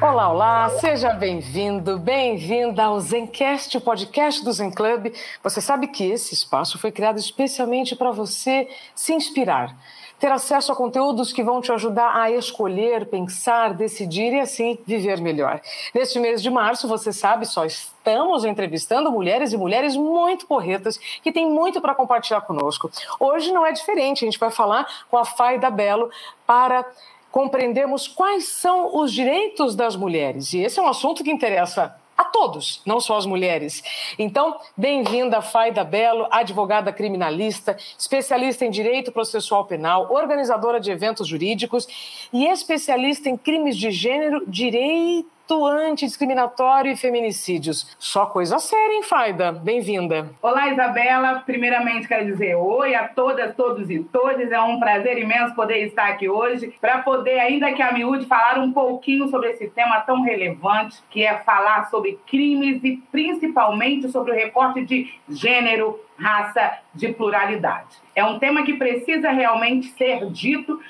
Olá, olá, seja bem-vindo, bem-vinda ao Zencast, o podcast do Zen Club. Você sabe que esse espaço foi criado especialmente para você se inspirar, ter acesso a conteúdos que vão te ajudar a escolher, pensar, decidir e assim viver melhor. Neste mês de março, você sabe, só estamos entrevistando mulheres e mulheres muito porretas que têm muito para compartilhar conosco. Hoje não é diferente, a gente vai falar com a Faida Belo para compreendermos quais são os direitos das mulheres. E esse é um assunto que interessa a todos, não só as mulheres. Então, bem-vinda, Faida Belo, advogada criminalista, especialista em direito processual penal, organizadora de eventos jurídicos e especialista em crimes de gênero, direito antidiscriminatório e feminicídios. Só coisa séria, hein, Faida? Bem-vinda. Olá, Isabela. Primeiramente, quero dizer oi a todas, todos e todas. É um prazer imenso poder estar aqui hoje para poder, ainda que a miúde, falar um pouquinho sobre esse tema tão relevante, que é falar sobre crimes e principalmente sobre o recorte de gênero, raça, de pluralidade. É um tema que precisa realmente ser dito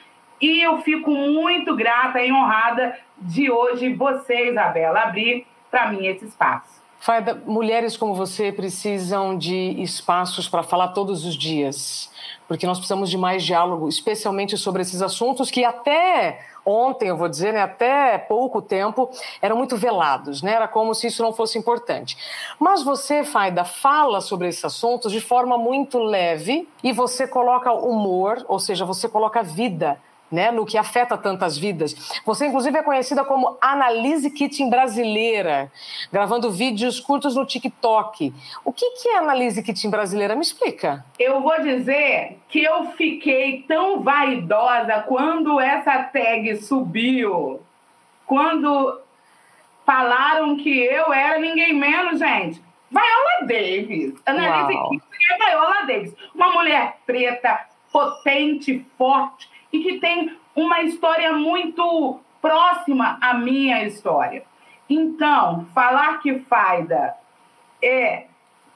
e eu fico muito grata e honrada de hoje você, Isabela, abrir para mim esse espaço. Faida, mulheres como você precisam de espaços para falar todos os dias, porque nós precisamos de mais diálogo, especialmente sobre esses assuntos que até ontem, eu vou dizer, né, até pouco tempo, eram muito velados, né? Era como se isso não fosse importante. Mas você, Faida, fala sobre esses assuntos de forma muito leve e você coloca humor, ou seja, você coloca vida né, no que afeta tantas vidas. Você, inclusive, é conhecida como Analise Kitchen brasileira, gravando vídeos curtos no TikTok. O que, que é Analise Kitchen brasileira? Me explica. Eu vou dizer que eu fiquei tão vaidosa quando essa tag subiu, quando falaram que eu era ninguém menos, gente. Viola Davis. Analise Kitchen é Viola Davis. Uma mulher preta, potente, forte e que tem uma história muito próxima à minha história. Então, falar que Faida é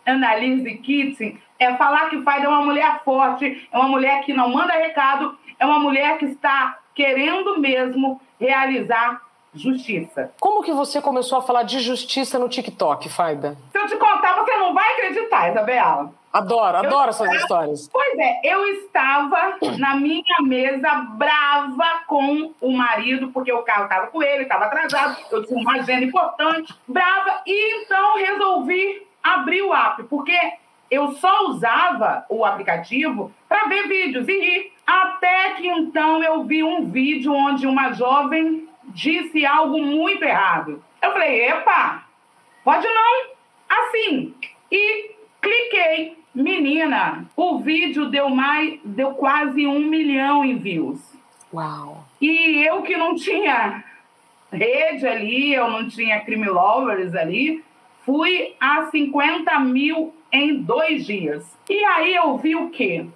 Annalise Kitson é falar que Faida é uma mulher forte, é uma mulher que não manda recado, é uma mulher que está querendo mesmo realizar justiça. Como que você começou a falar de justiça no TikTok, Faida? Se eu te contar, você não vai acreditar, Isabela. Adoro, adoro essas histórias. Pois é, eu estava na minha mesa brava com o marido, porque o carro estava com ele, estava atrasado, eu tinha uma agenda importante, brava, e então resolvi abrir o app, porque eu só usava o aplicativo para ver vídeos e rir. Até que então eu vi um vídeo onde uma jovem disse algo muito errado. Eu falei, epa, pode não? Assim. E cliquei. Menina, o vídeo deu mais, deu quase um milhão em views. Uau! E eu que não tinha rede ali, eu não tinha crime lovers ali, fui a 50 mil em dois dias. E aí eu vi o quê?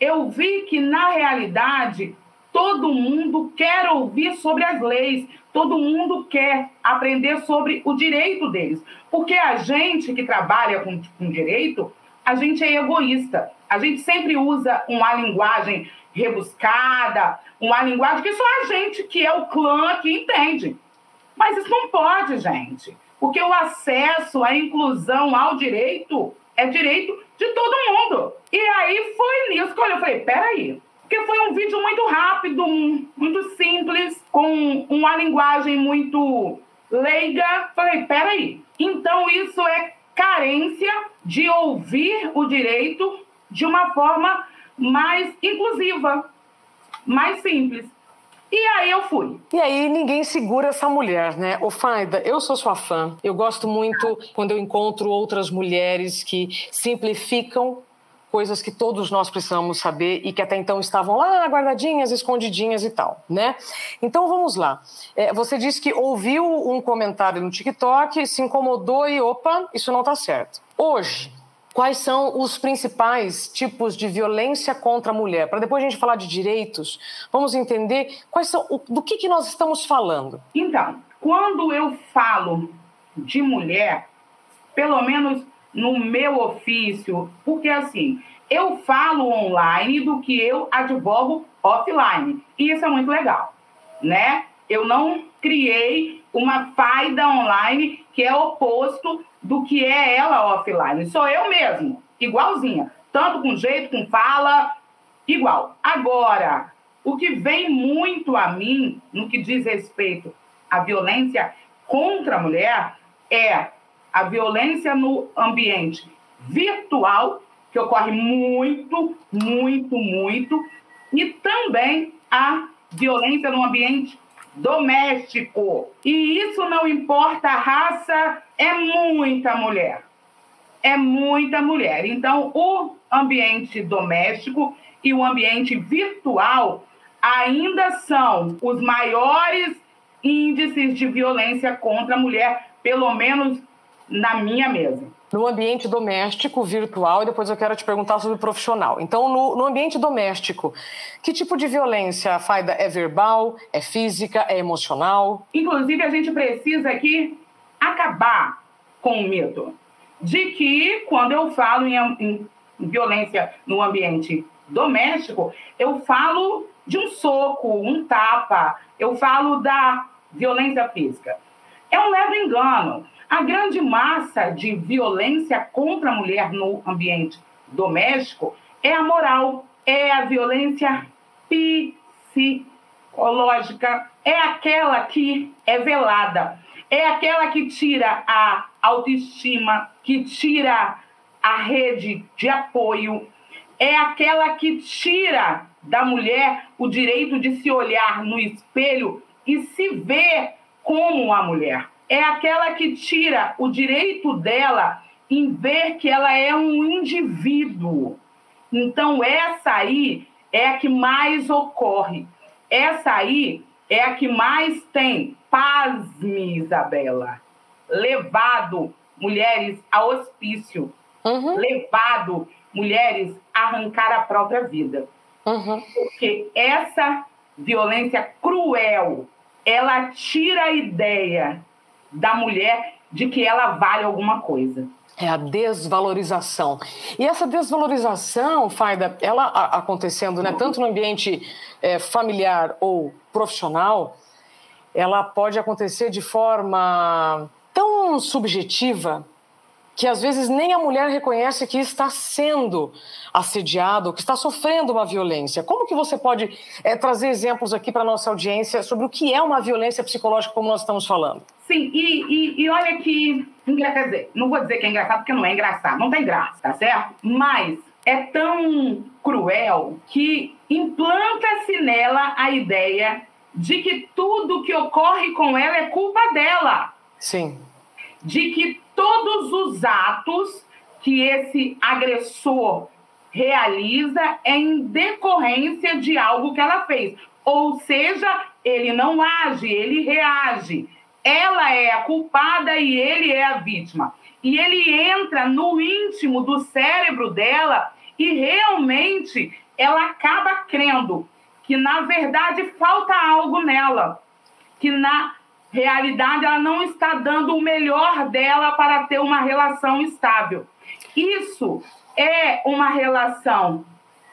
Eu vi que, na realidade, todo mundo quer ouvir sobre as leis, todo mundo quer aprender sobre o direito deles. Porque a gente que trabalha com, com direito, a gente é egoísta. A gente sempre usa uma linguagem rebuscada, uma linguagem que só a gente, que é o clã, que entende. Mas isso não pode, gente. Porque o acesso, a inclusão ao direito é direito de todo mundo. E aí foi nisso que eu falei, peraí. Porque foi um vídeo muito rápido, muito simples, com uma linguagem muito leiga. Falei, peraí. Então isso é carência de ouvir o direito de uma forma mais inclusiva, mais simples. E aí eu fui. E aí ninguém segura essa mulher, né? Ô Faida, eu sou sua fã. Eu gosto muito quando eu encontro outras mulheres que simplificam coisas que todos nós precisamos saber e que até então estavam lá guardadinhas, escondidinhas e tal, né? Então vamos lá. É, você disse que ouviu um comentário no TikTok, se incomodou e opa, isso não está certo. Hoje, quais são os principais tipos de violência contra a mulher. Para depois a gente falar de direitos, vamos entender quais são, do que, que nós estamos falando. Então, quando eu falo de mulher, pelo menos no meu ofício, porque assim, eu falo online do que eu advogo offline. E isso é muito legal, né? Eu não criei uma faida online que é oposto do que é ela offline. Sou eu mesmo, igualzinha. Tanto com jeito, com fala, igual. Agora, o que vem muito a mim no que diz respeito à violência contra a mulher é a violência no ambiente virtual, que ocorre muito, muito, muito, e também a violência no ambiente doméstico. E isso não importa a raça, é muita mulher. É muita mulher. Então, o ambiente doméstico e o ambiente virtual ainda são os maiores índices de violência contra a mulher, pelo menos na minha mesa. No ambiente doméstico, virtual, e depois eu quero te perguntar sobre o profissional. Então, no, no ambiente doméstico, que tipo de violência, Faida? É verbal, é física, é emocional? Inclusive, a gente precisa aqui acabar com o mito de que, quando eu falo em, em violência no ambiente doméstico, eu falo de um soco, um tapa, eu falo da violência física. É um leve engano. A grande massa de violência contra a mulher no ambiente doméstico é a moral, é a violência psicológica, é aquela que é velada, é aquela que tira a autoestima, que tira a rede de apoio, é aquela que tira da mulher o direito de se olhar no espelho e se ver como uma mulher é aquela que tira o direito dela em ver que ela é um indivíduo. Então, essa aí é a que mais ocorre. Essa aí é a que mais tem, pasme, Isabela, levado mulheres a hospício, uhum. levado mulheres a arrancar a própria vida. Uhum. Porque essa violência cruel, ela tira a ideia da mulher de que ela vale alguma coisa. É a desvalorização. E essa desvalorização, Faida, ela acontecendo né, tanto no ambiente é, familiar ou profissional, ela pode acontecer de forma tão subjetiva que às vezes nem a mulher reconhece que está sendo assediado, que está sofrendo uma violência. Como que você pode é, trazer exemplos aqui para a nossa audiência sobre o que é uma violência psicológica, como nós estamos falando? Sim, e, e, e olha que, quer dizer, não vou dizer que é engraçado porque não é engraçado, não tem graça, tá certo? Mas é tão cruel que implanta-se nela a ideia de que tudo que ocorre com ela é culpa dela. Sim. De que todos os atos que esse agressor realiza é em decorrência de algo que ela fez. Ou seja, ele não age, ele reage. Ela é a culpada e ele é a vítima. E ele entra no íntimo do cérebro dela e realmente ela acaba crendo que, na verdade, falta algo nela. Que, na realidade, ela não está dando o melhor dela para ter uma relação estável. Isso é uma relação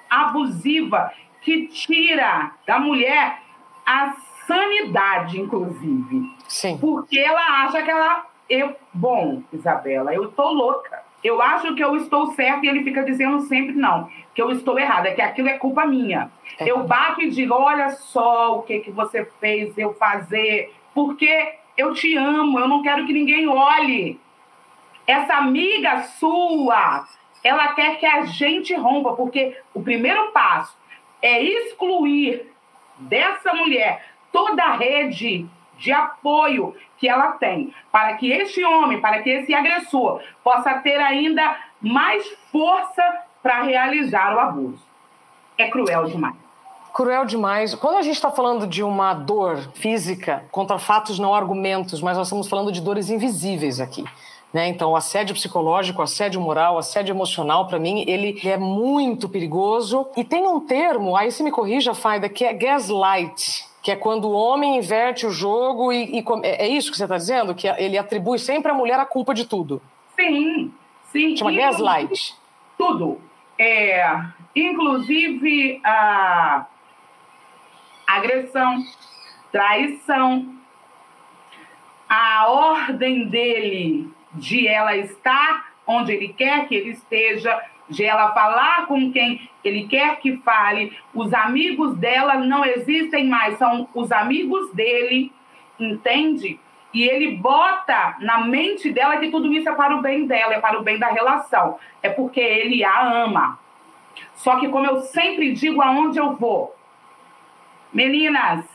abusiva que tira da mulher a sanidade, inclusive. Sim. Porque ela acha que ela. Eu, bom, Isabela, eu tô louca. Eu acho que eu estou certa e ele fica dizendo sempre não, que eu estou errada, que aquilo é culpa minha. É. Eu bato e digo: olha só o que, que você fez eu fazer porque eu te amo, eu não quero que ninguém olhe. Essa amiga sua, ela quer que a gente rompa, porque o primeiro passo é excluir dessa mulher toda a rede de apoio que ela tem, para que este homem, para que esse agressor possa ter ainda mais força para realizar o abuso. É cruel demais. Cruel demais. Quando a gente está falando de uma dor física contra fatos, não argumentos, mas nós estamos falando de dores invisíveis aqui. Né? Então, o assédio psicológico, o assédio moral, o assédio emocional, para mim, ele é muito perigoso. E tem um termo, aí você me corrija, Faida, que é gaslight, que é quando o homem inverte o jogo e, e é, é isso que você está dizendo? Que ele atribui sempre à mulher a culpa de tudo. Sim, sim. Chama gaslight. Tudo. É, inclusive a agressão, traição, a ordem dele de ela estar onde ele quer que ele esteja, de ela falar com quem ele quer que fale. Os amigos dela não existem mais, são os amigos dele, entende? E ele bota na mente dela que tudo isso é para o bem dela, é para o bem da relação. É porque ele a ama. Só que, como eu sempre digo aonde eu vou, meninas,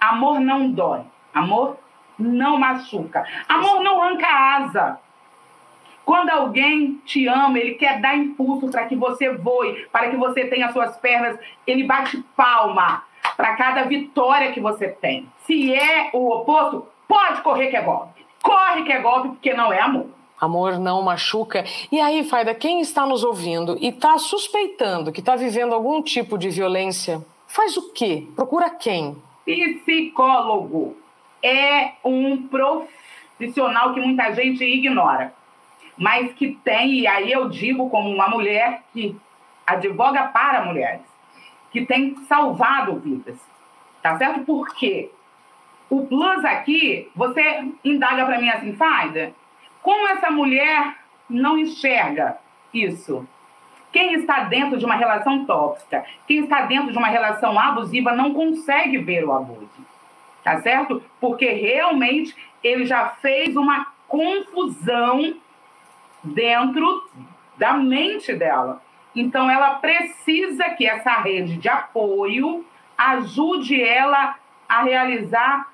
amor não dói, amor não machuca, amor não arranca asa. Quando alguém te ama, ele quer dar impulso para que você voe, para que você tenha suas pernas, ele bate palma para cada vitória que você tem. Se é o oposto, pode correr que é golpe. Corre que é golpe, porque não é amor. Amor não machuca. E aí, Faida, quem está nos ouvindo e está suspeitando que está vivendo algum tipo de violência, faz o quê? Procura quem? Psicólogo é um profissional que muita gente ignora mas que tem, e aí eu digo como uma mulher que advoga para mulheres, que tem salvado vidas. Tá certo? Por quê? O plus aqui, você indaga para mim assim, Faida, como essa mulher não enxerga isso? Quem está dentro de uma relação tóxica, quem está dentro de uma relação abusiva não consegue ver o abuso. Tá certo? Porque realmente ele já fez uma confusão dentro da mente dela. Então, ela precisa que essa rede de apoio ajude ela a realizar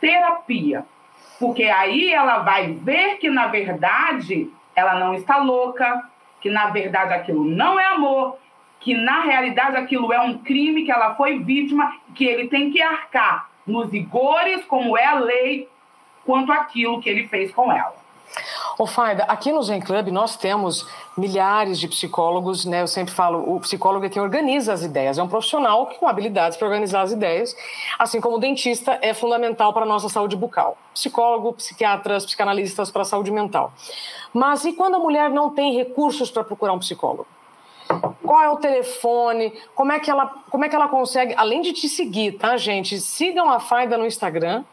terapia. Porque aí ela vai ver que, na verdade, ela não está louca, que, na verdade, aquilo não é amor, que, na realidade, aquilo é um crime, que ela foi vítima, que ele tem que arcar nos rigores, como é a lei, quanto aquilo que ele fez com ela. Ô Faida, aqui no Zen Club nós temos milhares de psicólogos, né? Eu sempre falo, o psicólogo é quem organiza as ideias, é um profissional com habilidades para organizar as ideias, assim como o dentista é fundamental para a nossa saúde bucal. Psicólogo, psiquiatras, psicanalistas para a saúde mental. Mas e quando a mulher não tem recursos para procurar um psicólogo? Qual é o telefone? Como é que ela, como é que ela consegue, além de te seguir, tá, gente? Sigam a Faida no Instagram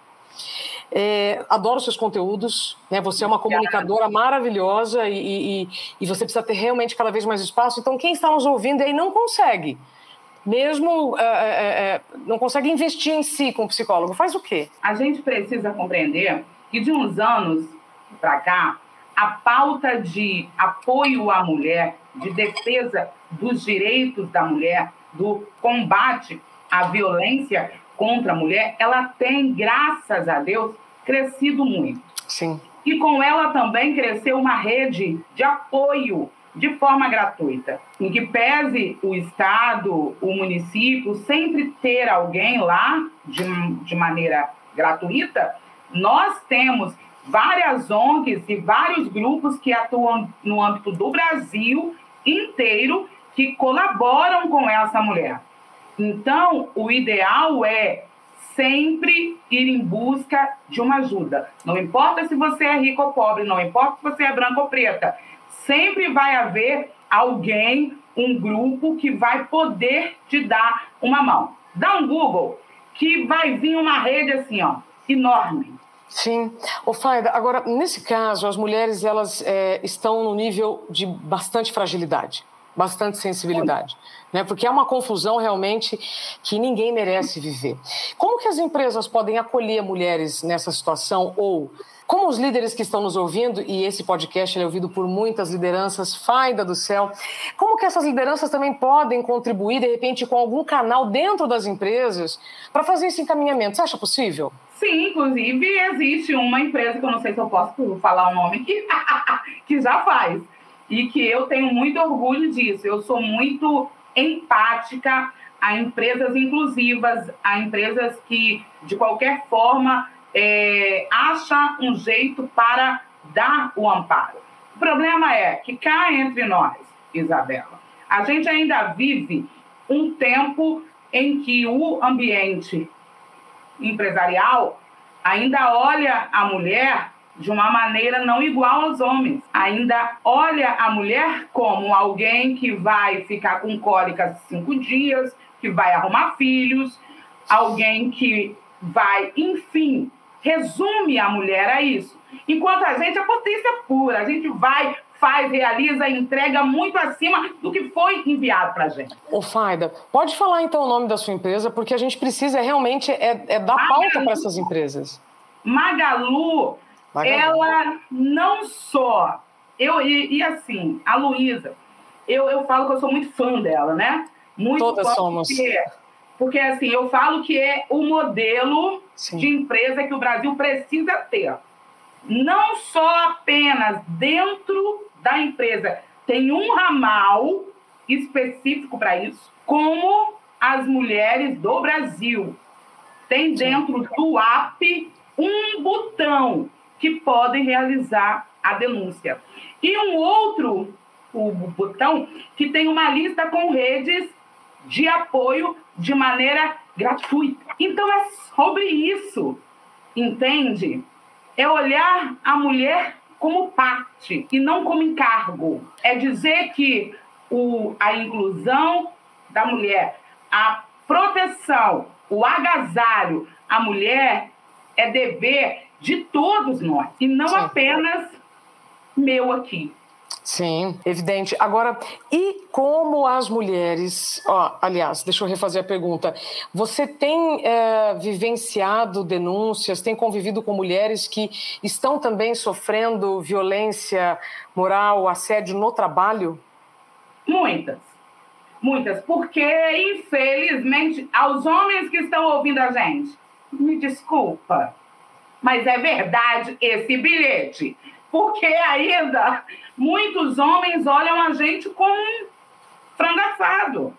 é, adoro seus conteúdos, né? Você é uma comunicadora maravilhosa e, e, e, você precisa ter realmente cada vez mais espaço. Então, quem está nos ouvindo aí não consegue, mesmo é, é, é não consegue investir em si com o psicólogo. Faz o quê? A gente precisa compreender que de uns anos para cá, a pauta de apoio à mulher, de defesa dos direitos da mulher, do combate à violência contra a mulher, ela tem, graças a Deus, crescido muito. Sim. E com ela também cresceu uma rede de apoio de forma gratuita, em que pese o Estado, o município, sempre ter alguém lá de, de maneira gratuita, nós temos várias ONGs e vários grupos que atuam no âmbito do Brasil inteiro que colaboram com essa mulher. Então, o ideal é sempre ir em busca de uma ajuda. Não importa se você é rico ou pobre, não importa se você é branco ou preta, sempre vai haver alguém, um grupo que vai poder te dar uma mão. Dá um Google que vai vir uma rede assim, ó, enorme. Sim. O Faida, agora, nesse caso, as mulheres elas é, estão no nível de bastante fragilidade bastante sensibilidade, né? Porque é uma confusão realmente que ninguém merece viver. Como que as empresas podem acolher mulheres nessa situação ou como os líderes que estão nos ouvindo, e esse podcast é ouvido por muitas lideranças, faida do céu, como que essas lideranças também podem contribuir, de repente, com algum canal dentro das empresas para fazer esse encaminhamento? Você acha possível? Sim, inclusive existe uma empresa, que eu não sei se eu posso falar o nome, que, que já faz e que eu tenho muito orgulho disso. Eu sou muito empática a empresas inclusivas, a empresas que, de qualquer forma, é, acha um jeito para dar o amparo. O problema é que cá entre nós, Isabela, a gente ainda vive um tempo em que o ambiente empresarial ainda olha a mulher de uma maneira não igual aos homens. Ainda olha a mulher como alguém que vai ficar com cólicas cinco dias, que vai arrumar filhos, alguém que vai, enfim, resume a mulher a isso. Enquanto a gente é potência pura, a gente vai, faz, realiza, entrega muito acima do que foi enviado para a gente. Ô, Faida, pode falar então o nome da sua empresa, porque a gente precisa realmente é, é dar Magalu, pauta para essas empresas. Magalu, Magalu, ela não só. Eu, e, e assim, a Luísa, eu, eu falo que eu sou muito fã dela, né? Muito Todas somos. Porque, porque, assim, eu falo que é o modelo Sim. de empresa que o Brasil precisa ter. Não só apenas dentro da empresa tem um ramal específico para isso, como as mulheres do Brasil. Tem dentro do app um botão que podem realizar a denúncia. E um outro o botão que tem uma lista com redes de apoio de maneira gratuita. Então é sobre isso, entende? É olhar a mulher como parte e não como encargo. É dizer que o, a inclusão da mulher, a proteção, o agasalho, a mulher é dever de todos nós e não Sim. apenas meu aqui. Sim, evidente. Agora, e como as mulheres. Ó, aliás, deixa eu refazer a pergunta. Você tem é, vivenciado denúncias, tem convivido com mulheres que estão também sofrendo violência moral, assédio no trabalho? Muitas. Muitas. Porque, infelizmente, aos homens que estão ouvindo a gente, me desculpa, mas é verdade esse bilhete porque ainda muitos homens olham a gente como um frango assado,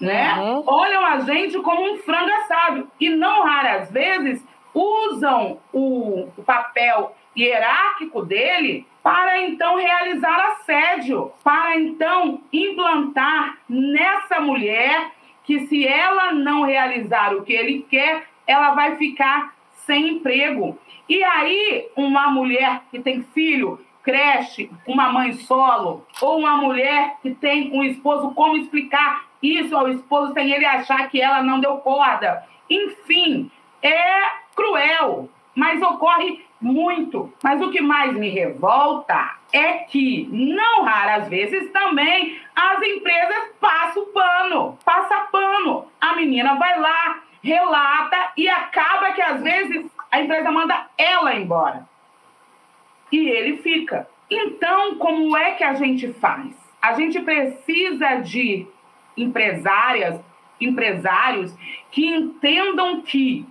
né? Uhum. Olham a gente como um frango assado e não raras vezes usam o, o papel hierárquico dele para então realizar assédio, para então implantar nessa mulher que se ela não realizar o que ele quer, ela vai ficar sem emprego. E aí, uma mulher que tem filho, creche, uma mãe solo, ou uma mulher que tem um esposo, como explicar isso ao esposo sem ele achar que ela não deu corda? Enfim, é cruel, mas ocorre muito. Mas o que mais me revolta é que, não raras vezes, também as empresas passam pano, passa pano. A menina vai lá, relata e acaba que às vezes a empresa manda ela embora. E ele fica. Então, como é que a gente faz? A gente precisa de empresárias, empresários que entendam que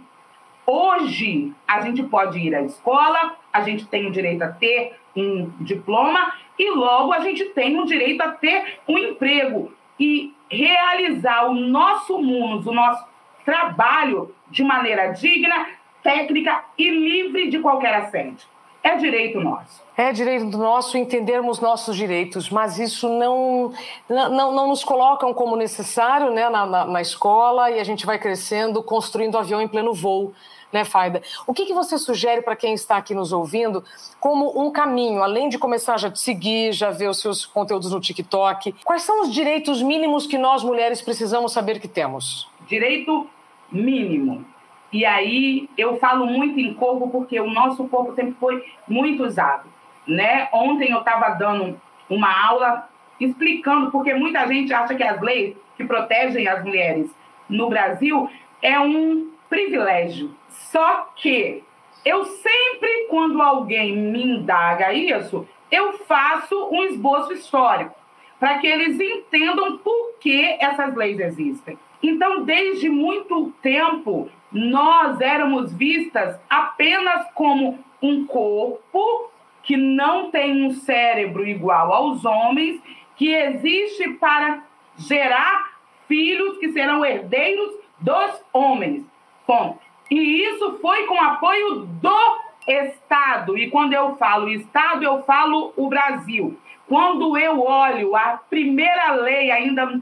hoje a gente pode ir à escola, a gente tem o direito a ter um diploma e logo a gente tem o direito a ter um emprego e realizar o nosso mundo, o nosso trabalho de maneira digna, técnica e livre de qualquer assédio. É direito nosso. É direito nosso entendermos nossos direitos, mas isso não, não, não nos colocam como necessário né, na, na, na escola e a gente vai crescendo, construindo avião em pleno voo né, Faida? O que, que você sugere para quem está aqui nos ouvindo como um caminho, além de começar já a te seguir, já ver os seus conteúdos no TikTok? Quais são os direitos mínimos que nós mulheres precisamos saber que temos? Direito mínimo. E aí eu falo muito em corpo porque o nosso corpo sempre foi muito usado. Né? Ontem eu estava dando uma aula explicando, porque muita gente acha que as leis que protegem as mulheres no Brasil é um privilégio. Só que eu sempre, quando alguém me indaga isso, eu faço um esboço histórico para que eles entendam por que essas leis existem. Então, desde muito tempo, nós éramos vistas apenas como um corpo que não tem um cérebro igual aos homens, que existe para gerar filhos que serão herdeiros dos homens. Ponto. E isso foi com apoio do Estado, e quando eu falo Estado, eu falo o Brasil. Quando eu olho a primeira lei, ainda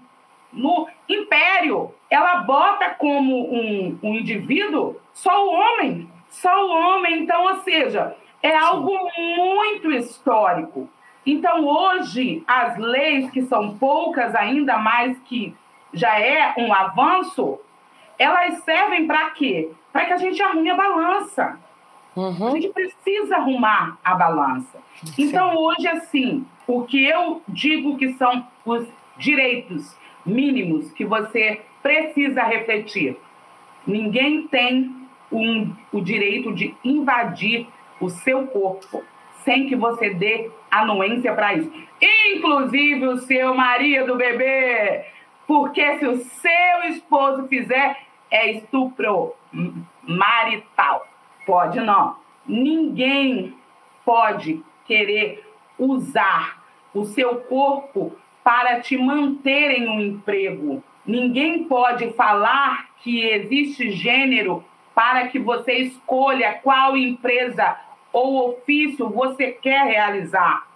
no Império, ela bota como um, um indivíduo só o homem, só o homem. Então, ou seja, é algo muito histórico. Então, hoje, as leis, que são poucas, ainda mais que já é um avanço, elas servem para quê? Para que a gente arrume a balança. Uhum. A gente precisa arrumar a balança. Então, hoje, assim, o que eu digo que são os direitos mínimos que você precisa refletir. Ninguém tem um, o direito de invadir o seu corpo sem que você dê anuência para isso. Inclusive o seu marido, bebê. Porque se o seu esposo fizer, é estupro marital. Pode não. Ninguém pode querer usar o seu corpo para te manter em um emprego. Ninguém pode falar que existe gênero para que você escolha qual empresa ou ofício você quer realizar.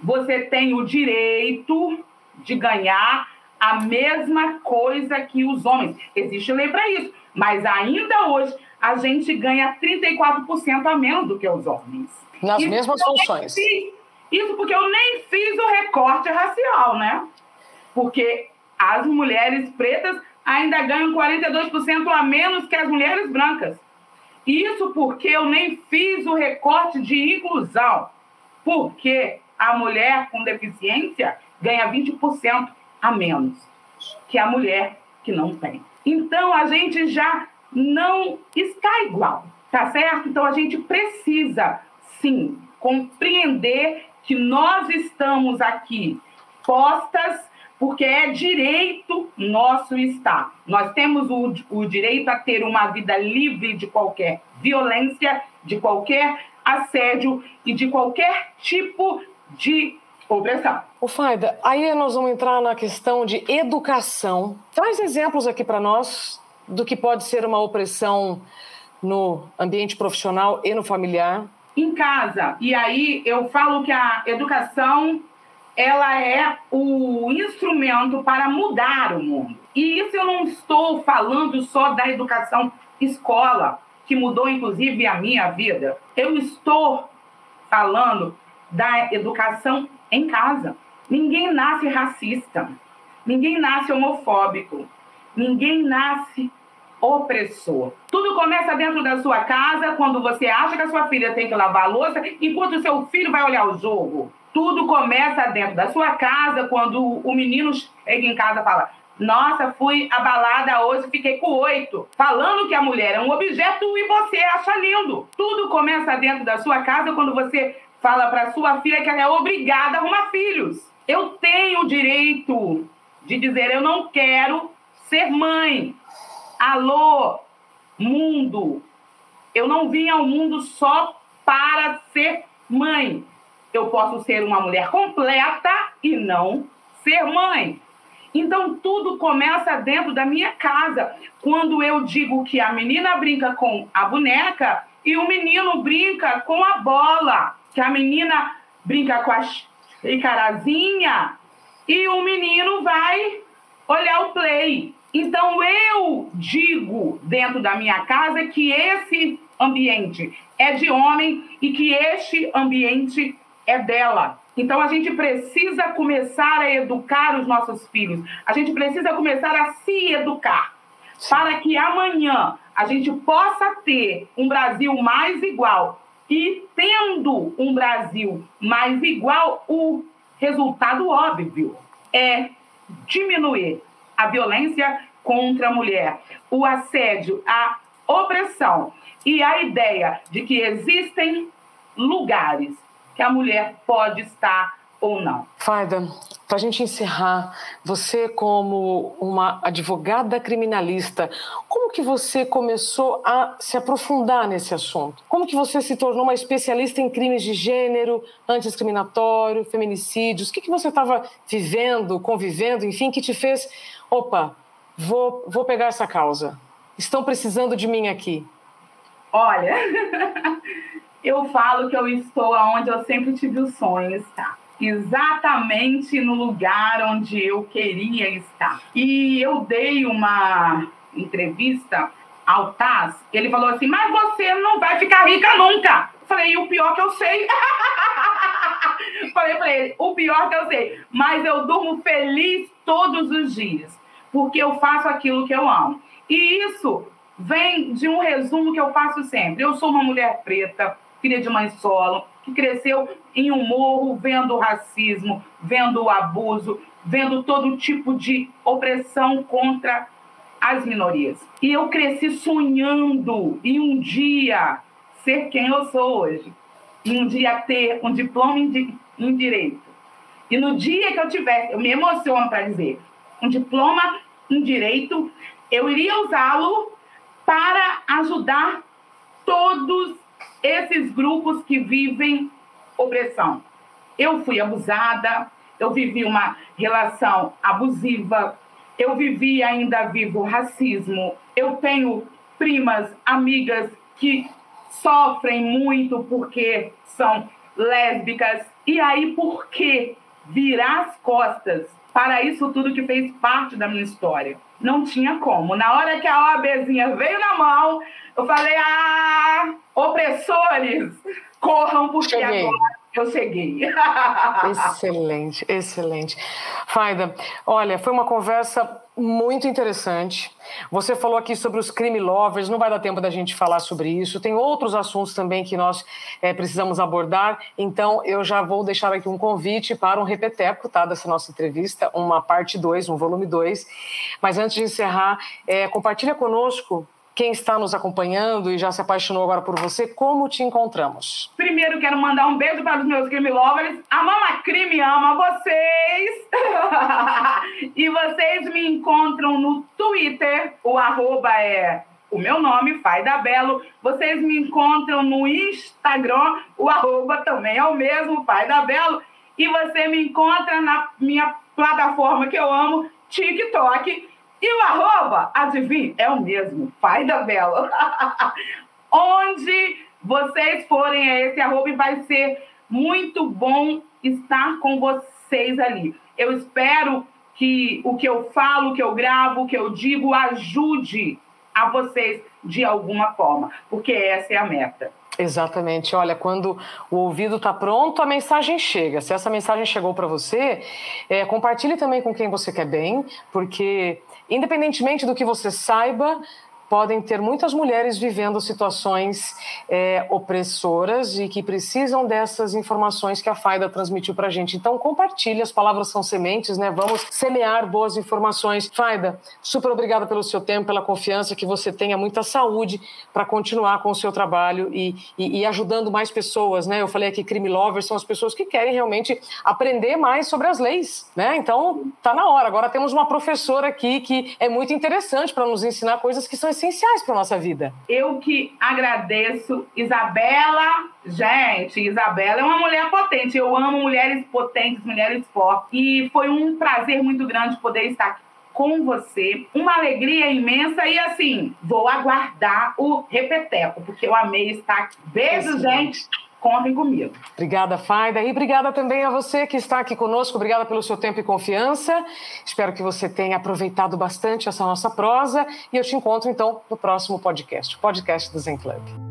Você tem o direito de ganhar a mesma coisa que os homens. Existe lei para isso, mas ainda hoje a gente ganha 34% a menos do que os homens. Nas isso mesmas funções. Isso porque eu nem fiz o recorte racial, né? Porque as mulheres pretas ainda ganham 42% a menos que as mulheres brancas. Isso porque eu nem fiz o recorte de inclusão. Porque a mulher com deficiência ganha 20% a menos que a mulher que não tem. Então a gente já não está igual, tá certo? Então a gente precisa sim compreender que nós estamos aqui postas porque é direito nosso estar. Nós temos o, o direito a ter uma vida livre de qualquer violência, de qualquer assédio e de qualquer tipo de opressão. O Faida, aí nós vamos entrar na questão de educação. Traz exemplos aqui para nós do que pode ser uma opressão no ambiente profissional e no familiar. Em casa. E aí eu falo que a educação ela é o instrumento para mudar o mundo. E isso eu não estou falando só da educação escola, que mudou inclusive a minha vida. Eu estou falando da educação em casa. Ninguém nasce racista, ninguém nasce homofóbico, ninguém nasce opressor. Tudo começa dentro da sua casa quando você acha que a sua filha tem que lavar a louça enquanto o seu filho vai olhar o jogo. Tudo começa dentro da sua casa, quando o menino chega em casa e fala: Nossa, fui abalada hoje, fiquei com oito. Falando que a mulher é um objeto e você acha lindo. Tudo começa dentro da sua casa quando você fala para sua filha que ela é obrigada a arrumar filhos. Eu tenho o direito de dizer: Eu não quero ser mãe. Alô, mundo. Eu não vim ao mundo só para ser mãe eu posso ser uma mulher completa e não ser mãe. Então tudo começa dentro da minha casa. Quando eu digo que a menina brinca com a boneca e o menino brinca com a bola, que a menina brinca com a xicarazinha e o menino vai olhar o play. Então eu digo dentro da minha casa que esse ambiente é de homem e que este ambiente é dela. Então a gente precisa começar a educar os nossos filhos. A gente precisa começar a se educar para que amanhã a gente possa ter um Brasil mais igual. E tendo um Brasil mais igual, o resultado óbvio é diminuir a violência contra a mulher, o assédio, a opressão e a ideia de que existem lugares que a mulher pode estar ou não. Faida, para a gente encerrar, você como uma advogada criminalista, como que você começou a se aprofundar nesse assunto? Como que você se tornou uma especialista em crimes de gênero, antidiscriminatório, feminicídios? O que, que você estava vivendo, convivendo, enfim, que te fez, opa, vou, vou pegar essa causa. Estão precisando de mim aqui. Olha, Eu falo que eu estou onde eu sempre tive o sonho de estar. Exatamente no lugar onde eu queria estar. E eu dei uma entrevista ao Taz, ele falou assim: Mas você não vai ficar rica nunca. Falei, o pior que eu sei. Falei pra ele, o pior que eu sei. Mas eu durmo feliz todos os dias, porque eu faço aquilo que eu amo. E isso vem de um resumo que eu faço sempre. Eu sou uma mulher preta, filha de mãe solo, que cresceu em um morro vendo o racismo, vendo o abuso, vendo todo tipo de opressão contra as minorias. E eu cresci sonhando em um dia ser quem eu sou hoje. Em um dia ter um diploma em, em direito. E no dia que eu tivesse, eu me emociono para dizer, um diploma em direito, eu iria usá-lo para ajudar todos esses grupos que vivem opressão. Eu fui abusada, eu vivi uma relação abusiva, eu vivi ainda vivo racismo. Eu tenho primas, amigas que sofrem muito porque são lésbicas. E aí, por que virar as costas para isso tudo que fez parte da minha história? Não tinha como. Na hora que a OABzinha veio na mão, eu falei: ah, opressores, corram, porque Cheguei. agora eu cheguei. excelente, excelente. Faida, olha, foi uma conversa muito interessante. Você falou aqui sobre os crime lovers, não vai dar tempo da gente falar sobre isso. Tem outros assuntos também que nós é, precisamos abordar. Então, eu já vou deixar aqui um convite para um repeteco tá, dessa nossa entrevista, uma parte 2, um volume 2. Mas antes de encerrar, é, compartilha conosco quem está nos acompanhando e já se apaixonou agora por você, como te encontramos? Primeiro, quero mandar um beijo para os meus crime lovers. A Mama Crime ama vocês! e vocês me encontram no Twitter, o arroba é o meu nome, Faida Belo. Vocês me encontram no Instagram, o arroba também é o mesmo, Faida Belo. E você me encontra na minha plataforma que eu amo, TikTok e o arroba, adivinha, é o mesmo, pai da Bela. Onde vocês forem a esse arroba, vai ser muito bom estar com vocês ali. Eu espero que o que eu falo, o que eu gravo, o que eu digo ajude a vocês de alguma forma, porque essa é a meta. Exatamente. Olha, quando o ouvido está pronto, a mensagem chega. Se essa mensagem chegou para você, é, compartilhe também com quem você quer bem, porque independentemente do que você saiba, podem ter muitas mulheres vivendo situações é, opressoras e que precisam dessas informações que a Faida transmitiu para a gente. Então, compartilhe, as palavras são sementes, né? Vamos semear boas informações. Faida, super obrigada pelo seu tempo, pela confiança, que você tenha muita saúde para continuar com o seu trabalho e, e, e, ajudando mais pessoas, né? Eu falei aqui, crime lovers são as pessoas que querem realmente aprender mais sobre as leis, né? Então, tá na hora. Agora temos uma professora aqui que é muito interessante para nos ensinar coisas que são essenciais para nossa vida. Eu que agradeço, Isabela. Gente, Isabela é uma mulher potente. Eu amo mulheres potentes, mulheres fortes. E foi um prazer muito grande poder estar aqui com você. Uma alegria imensa e assim, vou aguardar o repeteco, porque eu amei estar aqui. Beijo, gente contem comigo. Obrigada, Faida. E obrigada também a você que está aqui conosco. Obrigada pelo seu tempo e confiança. Espero que você tenha aproveitado bastante essa nossa prosa. E eu te encontro, então, no próximo podcast, podcast do Zen Club.